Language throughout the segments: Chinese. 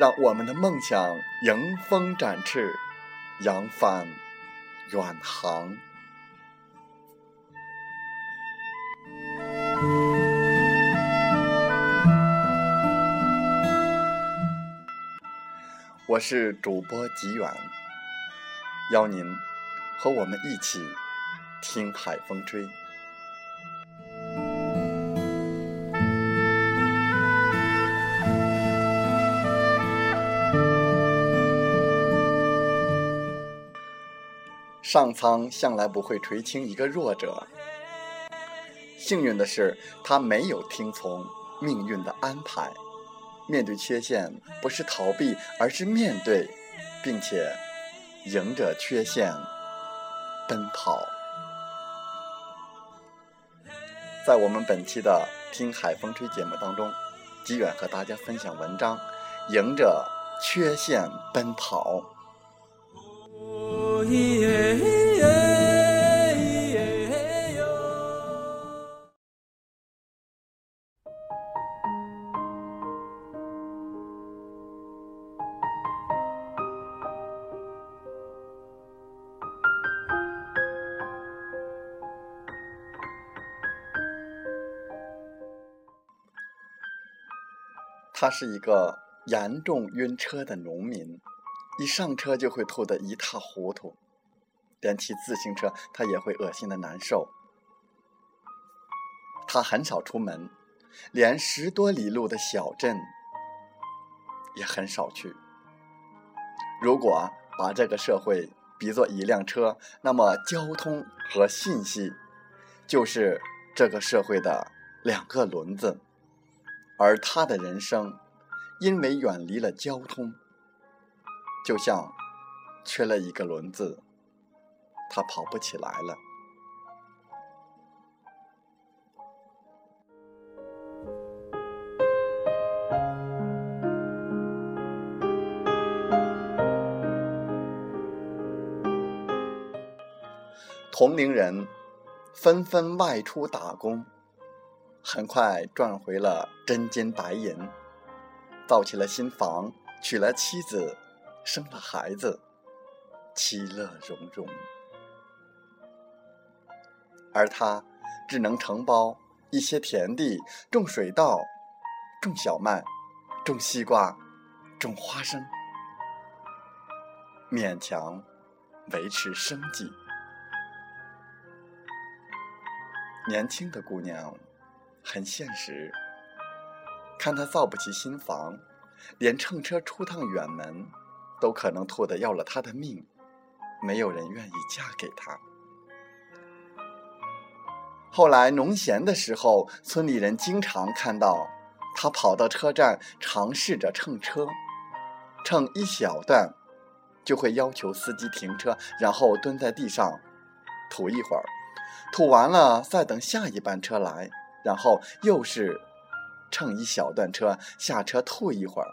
让我们的梦想迎风展翅，扬帆远航。我是主播吉远，邀您和我们一起听海风吹。上苍向来不会垂青一个弱者。幸运的是，他没有听从命运的安排，面对缺陷不是逃避，而是面对，并且迎着缺陷奔跑。在我们本期的《听海风吹》节目当中，吉远和大家分享文章：迎着缺陷奔跑。他是一个严重晕车的农民，一上车就会吐得一塌糊涂，连骑自行车他也会恶心的难受。他很少出门，连十多里路的小镇也很少去。如果把这个社会比作一辆车，那么交通和信息就是这个社会的两个轮子。而他的人生，因为远离了交通，就像缺了一个轮子，他跑不起来了。同龄人纷纷外出打工。很快赚回了真金白银，造起了新房，娶了妻子，生了孩子，其乐融融。而他只能承包一些田地，种水稻，种小麦，种西瓜，种花生，勉强维持生计。年轻的姑娘。很现实，看他造不起新房，连乘车出趟远门，都可能吐得要了他的命，没有人愿意嫁给他。后来农闲的时候，村里人经常看到他跑到车站，尝试着乘车，乘一小段，就会要求司机停车，然后蹲在地上吐一会儿，吐完了再等下一班车来。然后又是乘一小段车，下车吐一会儿，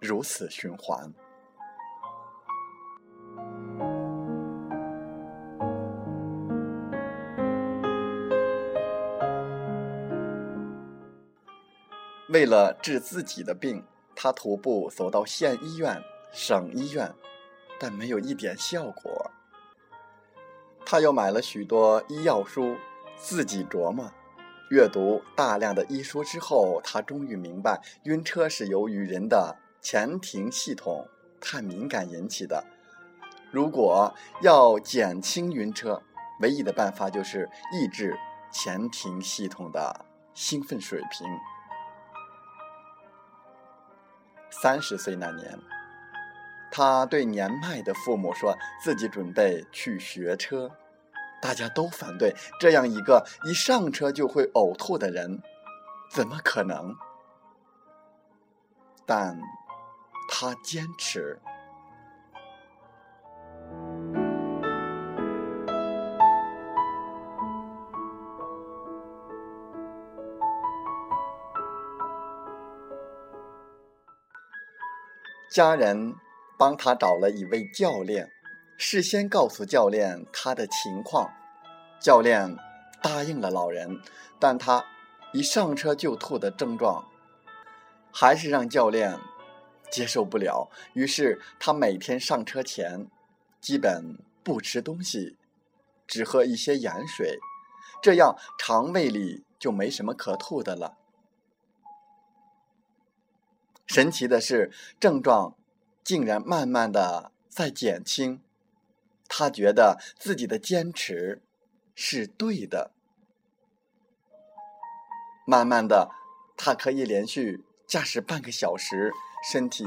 如此循环。为了治自己的病，他徒步走到县医院、省医院，但没有一点效果。他又买了许多医药书。自己琢磨，阅读大量的医书之后，他终于明白，晕车是由于人的前庭系统太敏感引起的。如果要减轻晕车，唯一的办法就是抑制前庭系统的兴奋水平。三十岁那年，他对年迈的父母说自己准备去学车，大家都反对。这样一个一上车就会呕吐的人，怎么可能？但他坚持。家人帮他找了一位教练，事先告诉教练他的情况，教练答应了老人，但他一上车就吐的症状，还是让教练接受不了。于是他每天上车前，基本不吃东西，只喝一些盐水，这样肠胃里就没什么可吐的了。神奇的是，症状竟然慢慢的在减轻。他觉得自己的坚持是对的。慢慢的，他可以连续驾驶半个小时，身体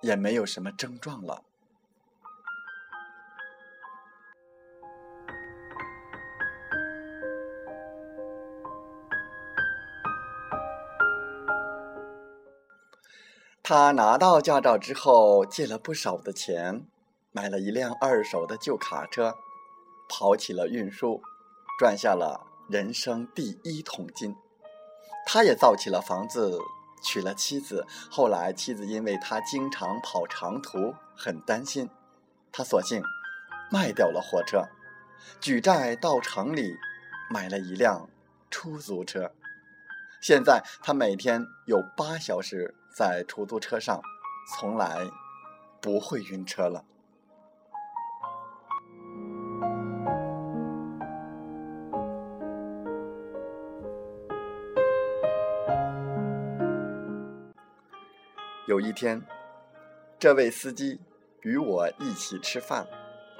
也没有什么症状了。他拿到驾照之后，借了不少的钱，买了一辆二手的旧卡车，跑起了运输，赚下了人生第一桶金。他也造起了房子，娶了妻子。后来妻子因为他经常跑长途，很担心，他索性卖掉了货车，举债到城里买了一辆出租车。现在他每天有八小时。在出租车上，从来不会晕车了。有一天，这位司机与我一起吃饭，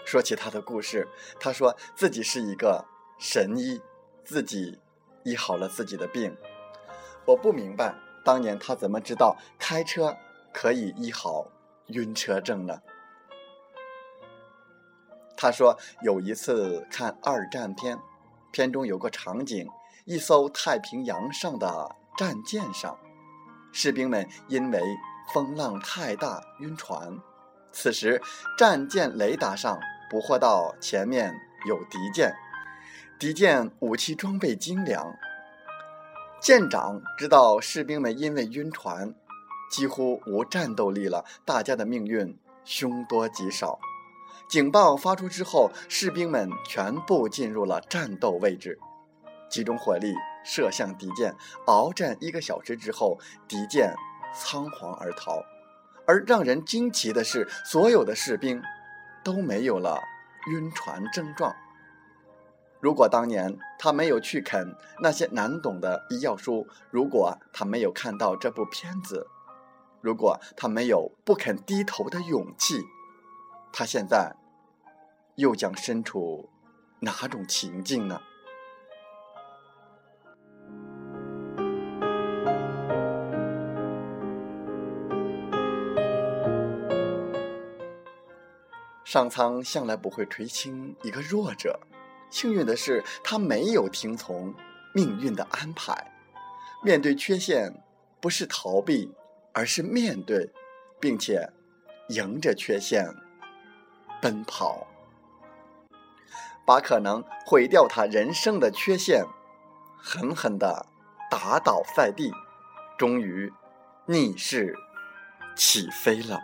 说起他的故事。他说自己是一个神医，自己医好了自己的病。我不明白。当年他怎么知道开车可以医好晕车症呢？他说有一次看二战片，片中有个场景，一艘太平洋上的战舰上，士兵们因为风浪太大晕船。此时战舰雷达上捕获到前面有敌舰，敌舰武器装备精良。舰长知道士兵们因为晕船，几乎无战斗力了，大家的命运凶多吉少。警报发出之后，士兵们全部进入了战斗位置，集中火力射向敌舰。鏖战一个小时之后，敌舰仓皇而逃。而让人惊奇的是，所有的士兵都没有了晕船症状。如果当年他没有去啃那些难懂的医药书，如果他没有看到这部片子，如果他没有不肯低头的勇气，他现在又将身处哪种情境呢？上苍向来不会垂青一个弱者。幸运的是，他没有听从命运的安排。面对缺陷，不是逃避，而是面对，并且迎着缺陷奔跑，把可能毁掉他人生的缺陷狠狠的打倒在地，终于逆势起飞了。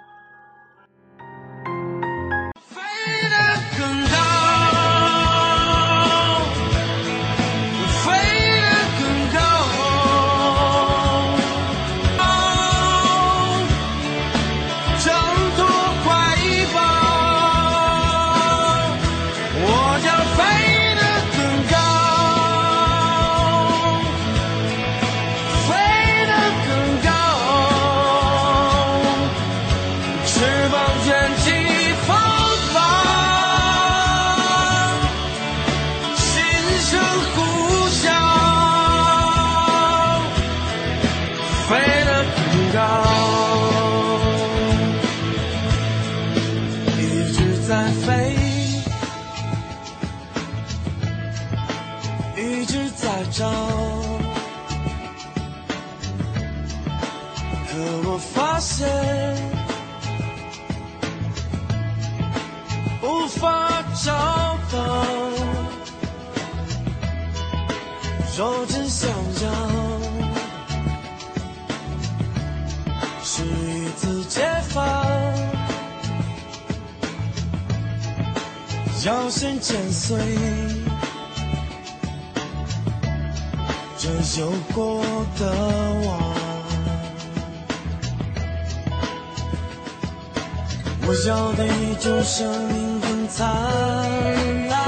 可我发现无法找到，若只想要是一次解放。要先剪碎这有过的网，我要的依旧生命很灿烂，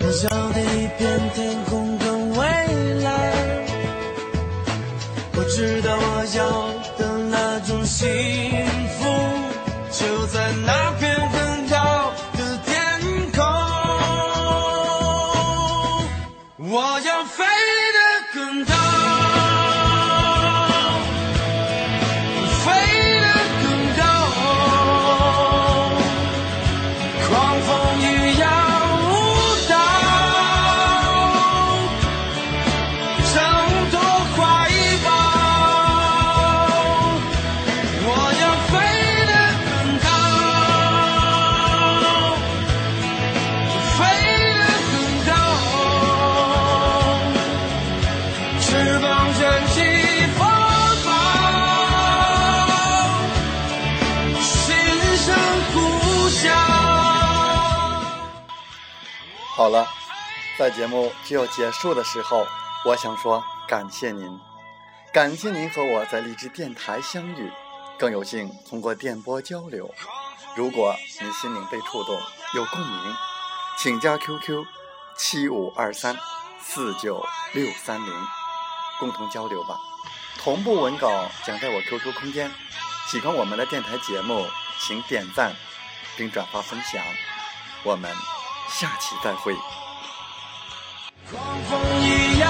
我要的一片天空更蔚蓝，我知道我要的那种心好了，在节目就要结束的时候，我想说感谢您，感谢您和我在荔枝电台相遇，更有幸通过电波交流。如果你心灵被触动，有共鸣，请加 QQ 七五二三四九六三零，共同交流吧。同步文稿将在我 QQ 空间。喜欢我们的电台节目，请点赞并转发分享。我们下期再会。狂风一样。